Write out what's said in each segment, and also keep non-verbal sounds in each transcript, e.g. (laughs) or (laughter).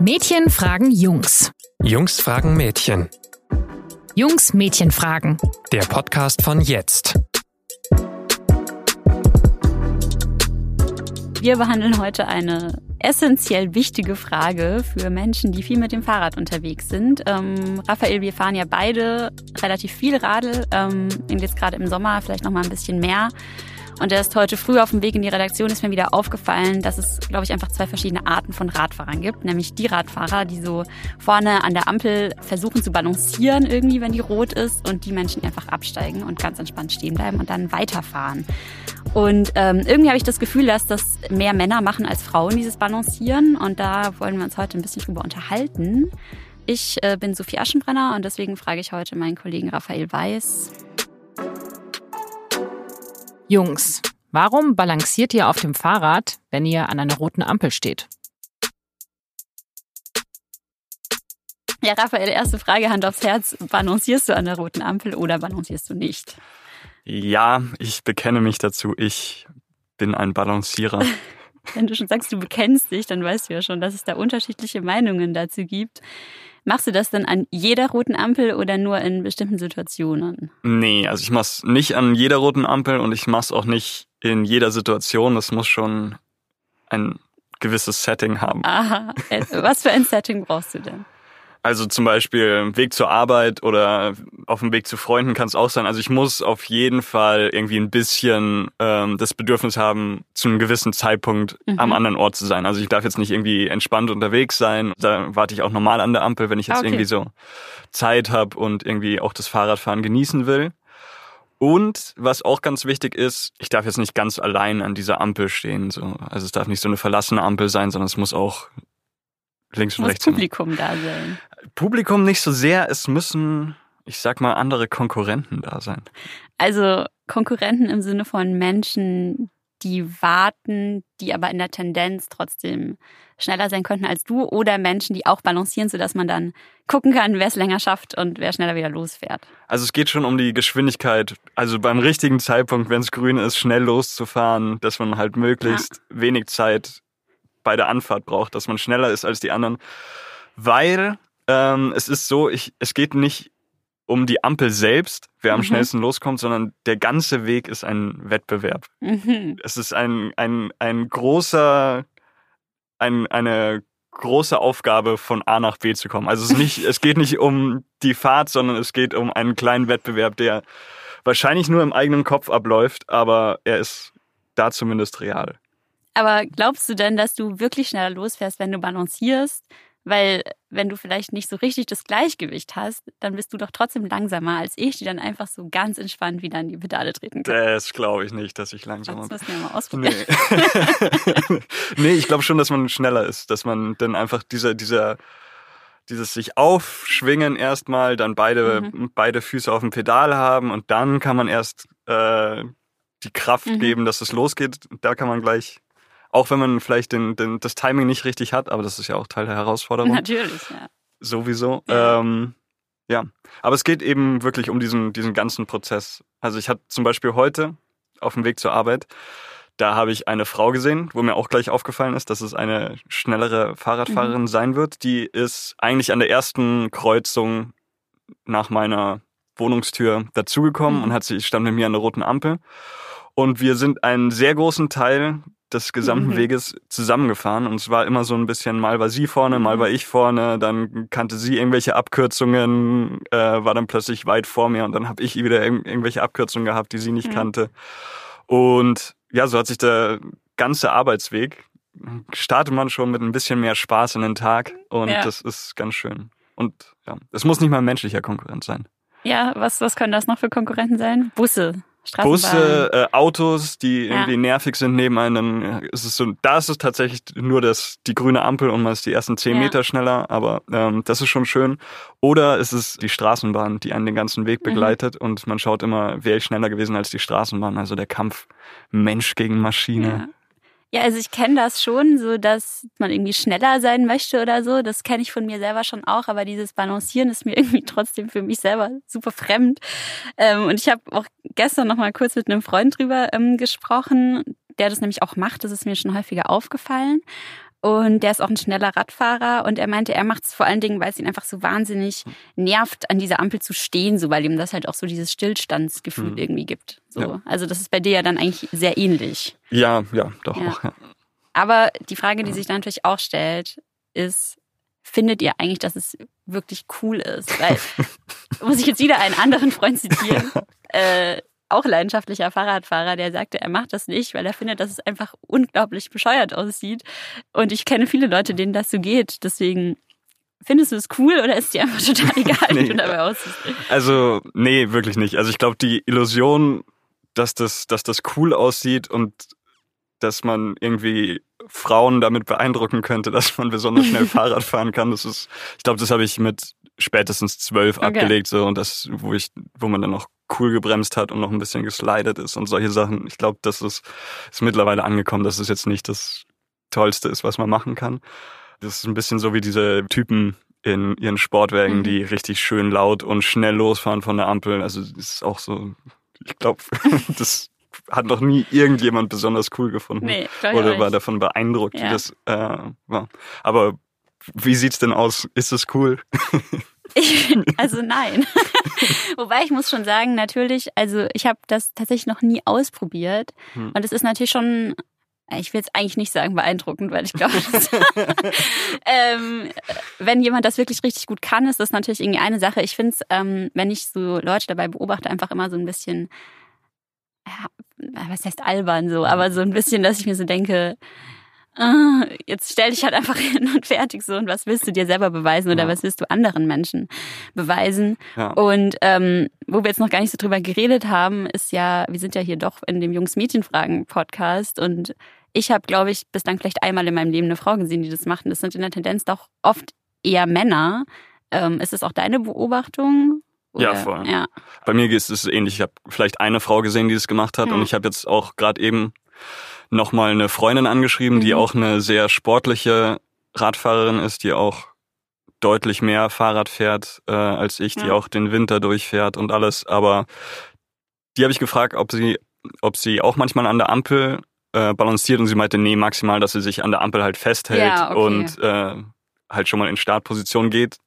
Mädchen fragen Jungs. Jungs fragen Mädchen. Jungs Mädchen fragen. Der Podcast von jetzt. Wir behandeln heute eine essentiell wichtige Frage für Menschen, die viel mit dem Fahrrad unterwegs sind. Ähm, Raphael, wir fahren ja beide relativ viel Radl ähm, jetzt gerade im Sommer vielleicht noch mal ein bisschen mehr. Und erst heute früh auf dem Weg in die Redaktion ist mir wieder aufgefallen, dass es, glaube ich, einfach zwei verschiedene Arten von Radfahrern gibt. Nämlich die Radfahrer, die so vorne an der Ampel versuchen zu balancieren irgendwie, wenn die rot ist und die Menschen, die einfach absteigen und ganz entspannt stehen bleiben und dann weiterfahren. Und ähm, irgendwie habe ich das Gefühl, dass das mehr Männer machen als Frauen, dieses Balancieren. Und da wollen wir uns heute ein bisschen drüber unterhalten. Ich äh, bin Sophie Aschenbrenner und deswegen frage ich heute meinen Kollegen Raphael Weiß. Jungs, warum balanciert ihr auf dem Fahrrad, wenn ihr an einer roten Ampel steht? Ja, Raphael, erste Frage, Hand aufs Herz. Balancierst du an der roten Ampel oder balancierst du nicht? Ja, ich bekenne mich dazu. Ich bin ein Balancierer. (laughs) Wenn du schon sagst, du bekennst dich, dann weißt du ja schon, dass es da unterschiedliche Meinungen dazu gibt. Machst du das dann an jeder roten Ampel oder nur in bestimmten Situationen? Nee, also ich mach's nicht an jeder roten Ampel und ich mach's auch nicht in jeder Situation. Das muss schon ein gewisses Setting haben. Aha. Äh, was für ein Setting brauchst du denn? Also zum Beispiel Weg zur Arbeit oder auf dem Weg zu Freunden kann es auch sein. Also ich muss auf jeden Fall irgendwie ein bisschen ähm, das Bedürfnis haben, zu einem gewissen Zeitpunkt mhm. am anderen Ort zu sein. Also ich darf jetzt nicht irgendwie entspannt unterwegs sein. Da warte ich auch normal an der Ampel, wenn ich jetzt okay. irgendwie so Zeit habe und irgendwie auch das Fahrradfahren genießen will. Und was auch ganz wichtig ist, ich darf jetzt nicht ganz allein an dieser Ampel stehen. So. Also es darf nicht so eine verlassene Ampel sein, sondern es muss auch links und muss rechts. Publikum da sein. Publikum nicht so sehr, es müssen, ich sag mal, andere Konkurrenten da sein. Also Konkurrenten im Sinne von Menschen, die warten, die aber in der Tendenz trotzdem schneller sein könnten als du oder Menschen, die auch balancieren, sodass man dann gucken kann, wer es länger schafft und wer schneller wieder losfährt. Also es geht schon um die Geschwindigkeit, also beim richtigen Zeitpunkt, wenn es grün ist, schnell loszufahren, dass man halt möglichst ja. wenig Zeit bei der Anfahrt braucht, dass man schneller ist als die anderen, weil ähm, es ist so, ich, es geht nicht um die Ampel selbst, wer am mhm. schnellsten loskommt, sondern der ganze Weg ist ein Wettbewerb. Mhm. Es ist ein, ein, ein großer, ein, eine große Aufgabe, von A nach B zu kommen. Also es, ist nicht, (laughs) es geht nicht um die Fahrt, sondern es geht um einen kleinen Wettbewerb, der wahrscheinlich nur im eigenen Kopf abläuft, aber er ist da zumindest real. Aber glaubst du denn, dass du wirklich schneller losfährst, wenn du balancierst? Weil wenn du vielleicht nicht so richtig das Gleichgewicht hast, dann bist du doch trotzdem langsamer als ich, die dann einfach so ganz entspannt wieder an die Pedale treten kann. Das glaube ich nicht, dass ich langsamer bin. Das müssen wir mal ausprobieren. Nee, (laughs) nee ich glaube schon, dass man schneller ist, dass man dann einfach dieser, dieser, dieses sich aufschwingen erstmal, dann beide, mhm. beide Füße auf dem Pedal haben und dann kann man erst äh, die Kraft mhm. geben, dass es losgeht. Da kann man gleich auch wenn man vielleicht den, den, das Timing nicht richtig hat, aber das ist ja auch Teil der Herausforderung. Natürlich, ja. Sowieso. Ja. Ähm, ja. Aber es geht eben wirklich um diesen, diesen ganzen Prozess. Also ich hatte zum Beispiel heute auf dem Weg zur Arbeit, da habe ich eine Frau gesehen, wo mir auch gleich aufgefallen ist, dass es eine schnellere Fahrradfahrerin mhm. sein wird. Die ist eigentlich an der ersten Kreuzung nach meiner Wohnungstür dazugekommen mhm. und hat sie stand mit mir an der roten Ampel. Und wir sind einen sehr großen Teil des gesamten mhm. Weges zusammengefahren und es war immer so ein bisschen, mal war sie vorne, mal mhm. war ich vorne, dann kannte sie irgendwelche Abkürzungen, äh, war dann plötzlich weit vor mir und dann habe ich wieder ir irgendwelche Abkürzungen gehabt, die sie nicht mhm. kannte. Und ja, so hat sich der ganze Arbeitsweg, startet man schon mit ein bisschen mehr Spaß in den Tag und ja. das ist ganz schön. Und ja, es muss nicht mal ein menschlicher Konkurrent sein. Ja, was, was können das noch für Konkurrenten sein? Busse, Busse, äh, Autos, die ja. irgendwie nervig sind neben einem, dann ist es so, da ist es tatsächlich nur das, die grüne Ampel und man ist die ersten zehn ja. Meter schneller, aber ähm, das ist schon schön. Oder ist es die Straßenbahn, die einen den ganzen Weg mhm. begleitet mhm. und man schaut immer, wäre ich schneller gewesen als die Straßenbahn, also der Kampf Mensch gegen Maschine. Ja. Ja, also ich kenne das schon, so dass man irgendwie schneller sein möchte oder so. Das kenne ich von mir selber schon auch, aber dieses Balancieren ist mir (laughs) irgendwie trotzdem für mich selber super fremd. Ähm, und ich habe auch gestern noch mal kurz mit einem Freund drüber ähm, gesprochen, der das nämlich auch macht. Das ist mir schon häufiger aufgefallen. Und der ist auch ein schneller Radfahrer und er meinte, er macht es vor allen Dingen, weil es ihn einfach so wahnsinnig nervt, an dieser Ampel zu stehen, so weil ihm das halt auch so dieses Stillstandsgefühl Mhm. irgendwie gibt. So. Ja. Also das ist bei dir ja dann eigentlich sehr ähnlich. Ja, ja, doch Ja. auch. Ja. Aber die Frage, die sich da natürlich auch stellt, ist, findet ihr eigentlich, dass es wirklich cool ist? Weil, (laughs) muss ich jetzt wieder einen anderen Freund zitieren, (laughs) äh, auch leidenschaftlicher Fahrradfahrer, der sagte, er macht das nicht, weil er findet, dass es einfach unglaublich bescheuert aussieht. Und ich kenne viele Leute, denen das so geht. Deswegen, findest du es cool oder ist dir einfach total (laughs) egal, wie Nee. du dabei aussiehst? Also, nee, wirklich nicht. Also ich glaube, die Illusion, dass das, dass das cool aussieht und dass man irgendwie Frauen damit beeindrucken könnte, (laughs) dass man besonders schnell (laughs) Fahrrad fahren kann, das ist, ich glaube, das habe ich mit spätestens zwölf Okay. abgelegt, so und das, wo ich, wo man dann noch cool gebremst hat und noch ein bisschen geslidet ist und solche Sachen. Ich glaube, das ist, ist mittlerweile angekommen, dass es jetzt nicht das Tollste ist, was man machen kann. Das ist ein bisschen so wie diese Typen in ihren Sportwagen, Mhm. die richtig schön laut und schnell losfahren von der Ampel. Also ist auch so, ich glaube, (laughs) das hat noch nie irgendjemand besonders cool gefunden. Nee, Oder war davon beeindruckt, wie Ja. das äh, war. Aber wie sieht's denn aus? Ist es cool? Ich, (laughs) also nein. (laughs) Wobei ich muss schon sagen, natürlich, also ich habe das tatsächlich noch nie ausprobiert. Hm. Und es ist natürlich schon, ich will jetzt eigentlich nicht sagen beeindruckend, weil ich glaube, (laughs) ähm, wenn jemand das wirklich richtig gut kann, ist das natürlich irgendwie eine Sache. Ich finde es, ähm, wenn ich so Leute dabei beobachte, einfach immer so ein bisschen, ja, was heißt albern so, aber so ein bisschen, dass ich mir so denke, ah, (laughs) jetzt stell dich halt einfach (laughs) hin und fertig so und was willst du dir selber beweisen oder Ja. was willst du anderen Menschen beweisen? Ja. Und ähm, wo wir jetzt noch gar nicht so drüber geredet haben, ist ja, wir sind ja hier doch in dem Jungs-Mädchen-Fragen-Podcast und ich habe, glaube ich, bislang vielleicht einmal in meinem Leben eine Frau gesehen, die das macht. Und das sind in der Tendenz doch oft eher Männer. Ähm, ist das auch deine Beobachtung? Ja, Oder- voll. Ja. Bei mir ist es ähnlich. Ich habe vielleicht eine Frau gesehen, die es gemacht hat. Hm. Und ich habe jetzt auch gerade eben nochmal eine Freundin angeschrieben, die Mhm. auch eine sehr sportliche Radfahrerin ist, die auch deutlich mehr Fahrrad fährt äh, als ich, die Ja. auch den Winter durchfährt und alles. Aber die habe ich gefragt, ob sie, ob sie auch manchmal an der Ampel äh, balanciert und sie meinte, nee, maximal, dass sie sich an der Ampel halt festhält Ja, okay. und äh, halt schon mal in Startposition geht.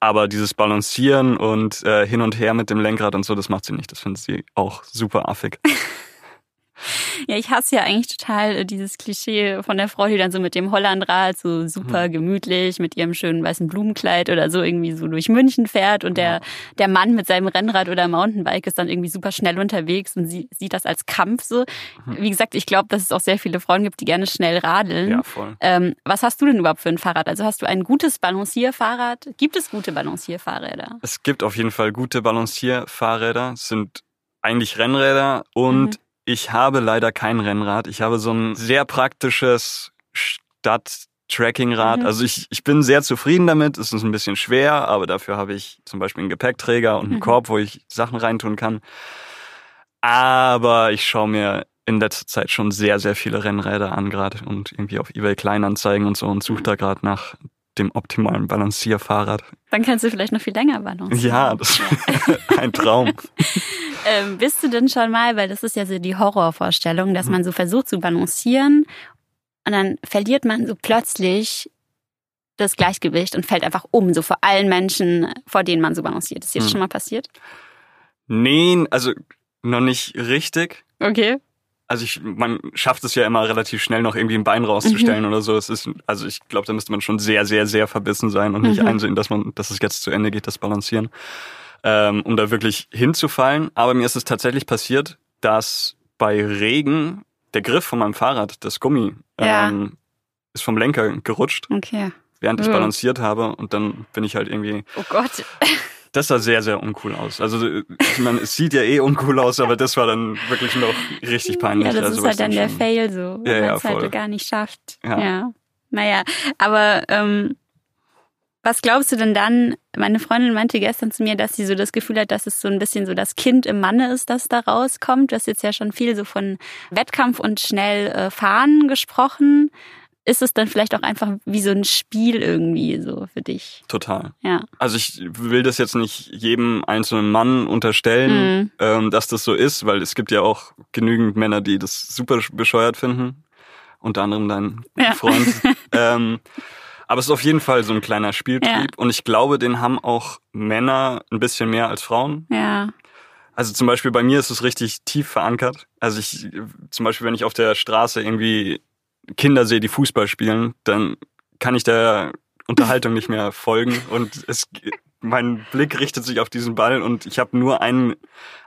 Aber dieses Balancieren und äh, hin und her mit dem Lenkrad und so, das macht sie nicht. Das findet sie auch super affig. (laughs) Ja, ich hasse ja eigentlich total äh, dieses Klischee von der Frau, die dann so mit dem Hollandrad so super Hm. gemütlich mit ihrem schönen weißen Blumenkleid oder so irgendwie so durch München fährt und der, der Mann mit seinem Rennrad oder Mountainbike ist dann irgendwie super schnell unterwegs und sie sieht das als Kampf so. Wie gesagt, ich glaube, dass es auch sehr viele Frauen gibt, die gerne schnell radeln. Ja, voll. Ähm, was hast du denn überhaupt für ein Fahrrad? Also hast du ein gutes Balancierfahrrad? Gibt es gute Balancierfahrräder? Es gibt auf jeden Fall gute Balancierfahrräder. Es sind eigentlich Rennräder und Mhm. Ich habe leider kein Rennrad. Ich habe so ein sehr praktisches Stadt-Tracking-Rad. Mhm. Also ich, ich bin sehr zufrieden damit. Es ist ein bisschen schwer, aber dafür habe ich zum Beispiel einen Gepäckträger und einen Mhm. Korb, wo ich Sachen reintun kann. Aber ich schaue mir in letzter Zeit schon sehr, sehr viele Rennräder an gerade und irgendwie auf eBay Kleinanzeigen und so und suche da gerade nach dem optimalen Balancierfahrrad. Dann kannst du vielleicht noch viel länger balancieren. Ja, das ist (laughs) ein Traum. (laughs) Ähm, bist du denn schon mal, weil das ist ja so die Horrorvorstellung, Mhm. dass man so versucht zu balancieren und dann verliert man so plötzlich das Gleichgewicht und fällt einfach um, so vor allen Menschen, vor denen man so balanciert. Ist dir das Hm. schon mal passiert? Nee, also noch nicht richtig. Okay. Also ich, man schafft es ja immer relativ schnell noch irgendwie ein Bein rauszustellen oder so. Es ist, also ich glaube, da müsste man schon sehr, sehr, sehr verbissen sein und nicht Mhm. einsehen, dass man, dass es jetzt zu Ende geht, das Balancieren, ähm, um da wirklich hinzufallen. Aber mir ist es tatsächlich passiert, dass bei Regen der Griff von meinem Fahrrad, das Gummi, Ja. ähm, ist vom Lenker gerutscht, Okay. während ich Mhm. balanciert habe und dann bin ich halt irgendwie Oh Gott. Das sah sehr, sehr uncool aus. Also ich meine, es sieht ja eh uncool aus, aber das war dann wirklich noch richtig peinlich. Ja, das also, ist halt dann der schon- Fail so, wenn Ja, ja, man es halt gar nicht schafft. Ja. ja. Naja, aber ähm, was glaubst du denn dann? Meine Freundin meinte gestern zu mir, dass sie so das Gefühl hat, dass es so ein bisschen so das Kind im Manne ist, das da rauskommt. Du hast jetzt ja schon viel so von Wettkampf und schnell äh, fahren gesprochen. Ist es dann vielleicht auch einfach wie so ein Spiel irgendwie so für dich? Total. Ja. Also ich will das jetzt nicht jedem einzelnen Mann unterstellen, Mhm. ähm, dass das so ist, weil es gibt ja auch genügend Männer, die das super bescheuert finden unter anderem dein Ja. Freund. (laughs) ähm, aber es ist auf jeden Fall so ein kleiner Spieltrieb Ja. und ich glaube, den haben auch Männer ein bisschen mehr als Frauen. Ja. Also zum Beispiel bei mir ist es richtig tief verankert. Also ich, zum Beispiel, wenn ich auf der Straße irgendwie Kinder sehe, die Fußball spielen, dann kann ich der Unterhaltung nicht mehr folgen und es, mein Blick richtet sich auf diesen Ball und ich habe nur einen,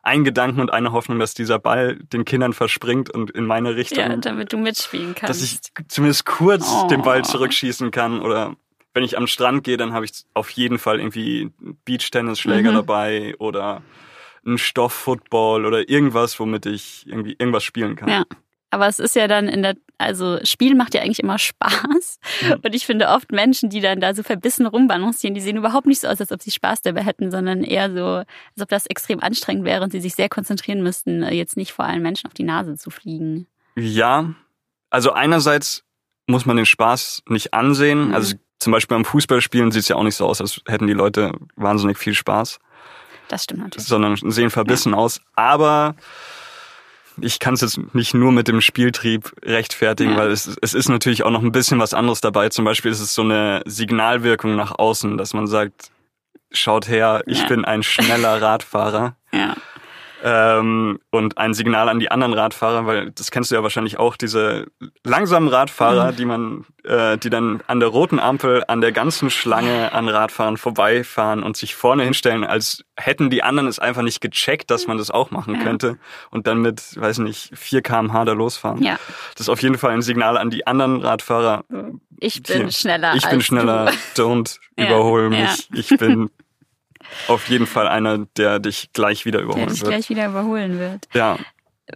einen Gedanken und eine Hoffnung, dass dieser Ball den Kindern verspringt und in meine Richtung, ja, damit du mitspielen kannst. dass ich zumindest kurz Oh. den Ball zurückschießen kann oder wenn ich am Strand gehe, dann habe ich auf jeden Fall irgendwie Beachtennisschläger Mhm. dabei oder einen Stofffootball oder irgendwas, womit ich irgendwie irgendwas spielen kann. Ja. Aber es ist ja dann in der, also Spiel macht ja eigentlich immer Spaß. Und ich finde oft Menschen, die dann da so verbissen rumbalancieren, die sehen überhaupt nicht so aus, als ob sie Spaß dabei hätten, sondern eher so, als ob das extrem anstrengend wäre und sie sich sehr konzentrieren müssten, jetzt nicht vor allen Menschen auf die Nase zu fliegen. Ja, also einerseits muss man den Spaß nicht ansehen. Mhm. Also zum Beispiel beim Fußballspielen sieht es ja auch nicht so aus, als hätten die Leute wahnsinnig viel Spaß, Das stimmt natürlich. sondern sehen verbissen aus. Aber ich kann es jetzt nicht nur mit dem Spieltrieb rechtfertigen, Ja. weil es, es ist natürlich auch noch ein bisschen was anderes dabei. Zum Beispiel ist es so eine Signalwirkung nach außen, dass man sagt, schaut her, ich Ja. bin ein schneller Radfahrer. Ja. Ähm, und ein Signal an die anderen Radfahrer, weil das kennst du ja wahrscheinlich auch, diese langsamen Radfahrer, Mhm. die man, äh, die dann an der roten Ampel an der ganzen Schlange an Radfahrern vorbeifahren und sich vorne hinstellen, als hätten die anderen es einfach nicht gecheckt, dass man das auch machen Ja. könnte und dann mit, weiß nicht, 4 kmh da losfahren. Ja. Das ist auf jeden Fall ein Signal an die anderen Radfahrer. Ich bin Hier, schneller. Ich bin schneller, Du. don't (laughs) Ja, überhol ja. mich. Ich bin auf jeden Fall einer, der dich gleich wieder Der überholen dich wird. gleich wieder überholen wird. Ja,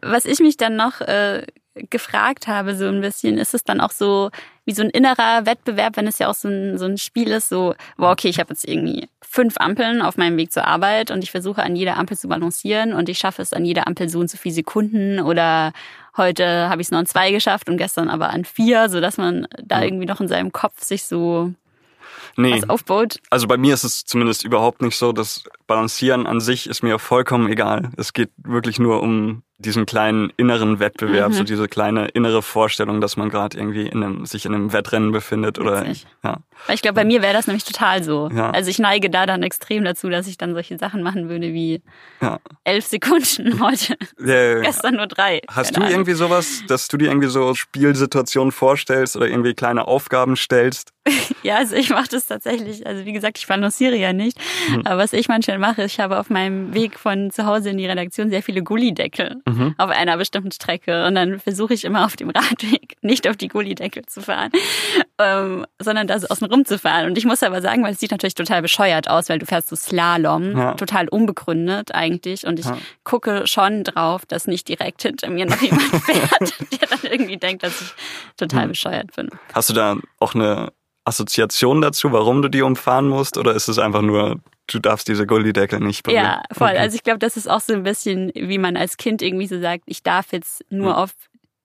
Was ich mich dann noch äh, gefragt habe, so ein bisschen, ist es dann auch so wie so ein innerer Wettbewerb, wenn es ja auch so ein, so ein Spiel ist, so, wow, okay, ich habe jetzt irgendwie fünf Ampeln auf meinem Weg zur Arbeit und ich versuche an jeder Ampel zu balancieren und ich schaffe es an jeder Ampel so und so viele Sekunden oder heute habe ich es nur an zwei geschafft und gestern aber an vier, so dass man da irgendwie noch in seinem Kopf sich so nee. was aufbaut. Also bei mir ist es zumindest überhaupt nicht so. Das Balancieren an sich ist mir vollkommen egal. Es geht wirklich nur um diesen kleinen inneren Wettbewerb, Mhm. so diese kleine innere Vorstellung, dass man gerade irgendwie in einem, sich in einem Wettrennen befindet oder Witzig. ja. Weil ich glaube, bei mir wäre das nämlich total so. Ja. Also ich neige da dann extrem dazu, dass ich dann solche Sachen machen würde wie Ja. elf Sekunden (laughs) heute. Äh, Gestern nur drei. Hast Keine du Ahnung. irgendwie sowas, dass du dir irgendwie so Spielsituationen vorstellst oder irgendwie kleine Aufgaben stellst? (laughs) Ja, also ich mache das tatsächlich. Also wie gesagt, ich balanciere ja nicht. Mhm. Aber was ich manchmal mache, ich habe auf meinem Weg von zu Hause in die Redaktion sehr viele Gullideckel Mhm. auf einer bestimmten Strecke. Und dann versuche ich immer auf dem Radweg (laughs) nicht auf die Gullideckel zu fahren, ähm, sondern da so außen rum zu fahren. Und ich muss aber sagen, weil es sieht natürlich total bescheuert aus, weil du fährst so Slalom, Ja. total unbegründet eigentlich. Und ich Ja. gucke schon drauf, dass nicht direkt hinter mir noch jemand (laughs) fährt, der dann irgendwie denkt, dass ich total Mhm. bescheuert bin. Hast du da auch eine Assoziation dazu, warum du die umfahren musst? Oder ist es einfach nur, du darfst diese Gullideckel nicht berühren? Ja, voll. Okay. Also ich glaube, das ist auch so ein bisschen, wie man als Kind irgendwie so sagt, ich darf jetzt nur Ja. auf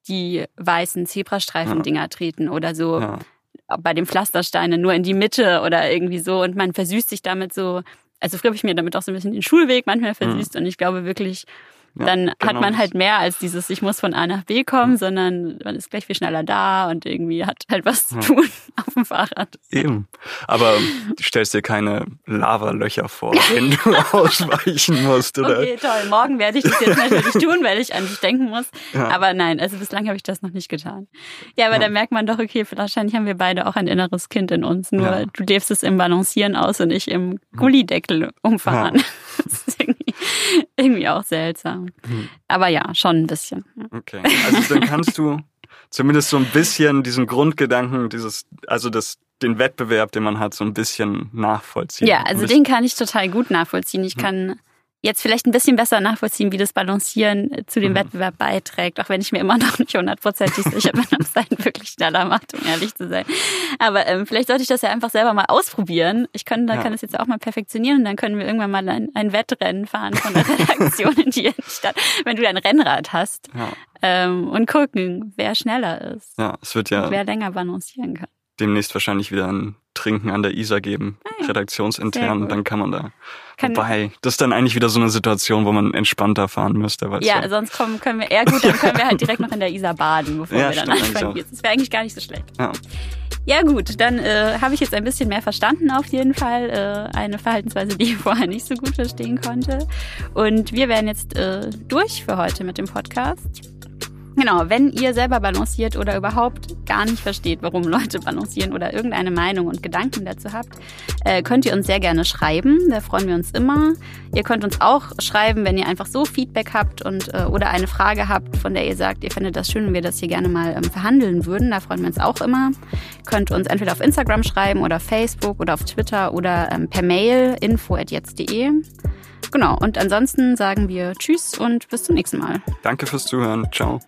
die weißen Zebrastreifen-Dinger treten oder so ja. bei den Pflastersteinen nur in die Mitte oder irgendwie so und man versüßt sich damit so. Also früher habe ich mir damit auch so ein bisschen den Schulweg manchmal versüßt und ich glaube wirklich, Ja, dann hat genau man das. halt mehr als dieses, ich muss von A nach B kommen, sondern man ist gleich viel schneller da und irgendwie hat halt was zu Ja. tun (laughs) auf dem Fahrrad. Eben. Aber du stellst dir keine Lavalöcher vor, wenn du (laughs) ausweichen musst, oder? Okay, toll. Morgen werde ich das jetzt natürlich tun, weil ich an dich denken muss. Ja. Aber nein, also bislang habe ich das noch nicht getan. Ja, aber Ja. da merkt man doch, okay, wahrscheinlich haben wir beide auch ein inneres Kind in uns. Nur Ja. du lebst es im Balancieren aus und ich im Gullideckel umfahren. (laughs) Das ist irgendwie, irgendwie auch seltsam. Hm. Aber ja, schon ein bisschen. Okay. Also dann kannst du zumindest so ein bisschen diesen Grundgedanken, dieses, also das, den Wettbewerb, den man hat, so ein bisschen nachvollziehen. Ja, also den kann ich total gut nachvollziehen. Ich kann jetzt vielleicht ein bisschen besser nachvollziehen, wie das Balancieren äh, zu dem Mhm. Wettbewerb beiträgt, auch wenn ich mir immer (laughs) noch nicht hundertprozentig sicher bin, ob es einen wirklich schneller macht, um ehrlich zu sein. Aber ähm, vielleicht sollte ich das ja einfach selber mal ausprobieren. Ich kann, da Ja. kann das jetzt auch mal perfektionieren und dann können wir irgendwann mal ein, ein Wettrennen fahren von der (laughs) Redaktion in die Stadt, wenn du ein Rennrad hast Ja, ähm, und gucken, wer schneller ist ja, es wird ja wer länger balancieren kann. Demnächst wahrscheinlich wieder ein trinken an der Isar geben, Ah ja, redaktionsintern. Dann kann man da. Kann- Wobei, das ist dann eigentlich wieder so eine Situation, wo man entspannter fahren müsste. Weißt Ja, du? sonst kommen, können wir, eher gut, dann können wir halt direkt noch in der Isar baden, (laughs) bevor Ja, wir dann anfangen. Das wäre eigentlich gar nicht so schlecht. Ja. Ja gut, dann äh, habe ich jetzt ein bisschen mehr verstanden auf jeden Fall. Äh, eine Verhaltensweise, die ich (laughs) vorher nicht so gut verstehen konnte. Und wir werden jetzt äh, durch für heute mit dem Podcast. Genau, wenn ihr selber balanciert oder überhaupt gar nicht versteht, warum Leute balancieren oder irgendeine Meinung und Gedanken dazu habt, äh, könnt ihr uns sehr gerne schreiben. Da freuen wir uns immer. Ihr könnt uns auch schreiben, wenn ihr einfach so Feedback habt und äh, oder eine Frage habt, von der ihr sagt, ihr findet das schön und wir das hier gerne mal ähm, verhandeln würden. Da freuen wir uns auch immer. Könnt uns entweder auf Instagram schreiben oder auf Facebook oder auf Twitter oder ähm, per Mail info@jetzt.de. Genau, und ansonsten sagen wir Tschüss und bis zum nächsten Mal. Danke fürs Zuhören. Ciao.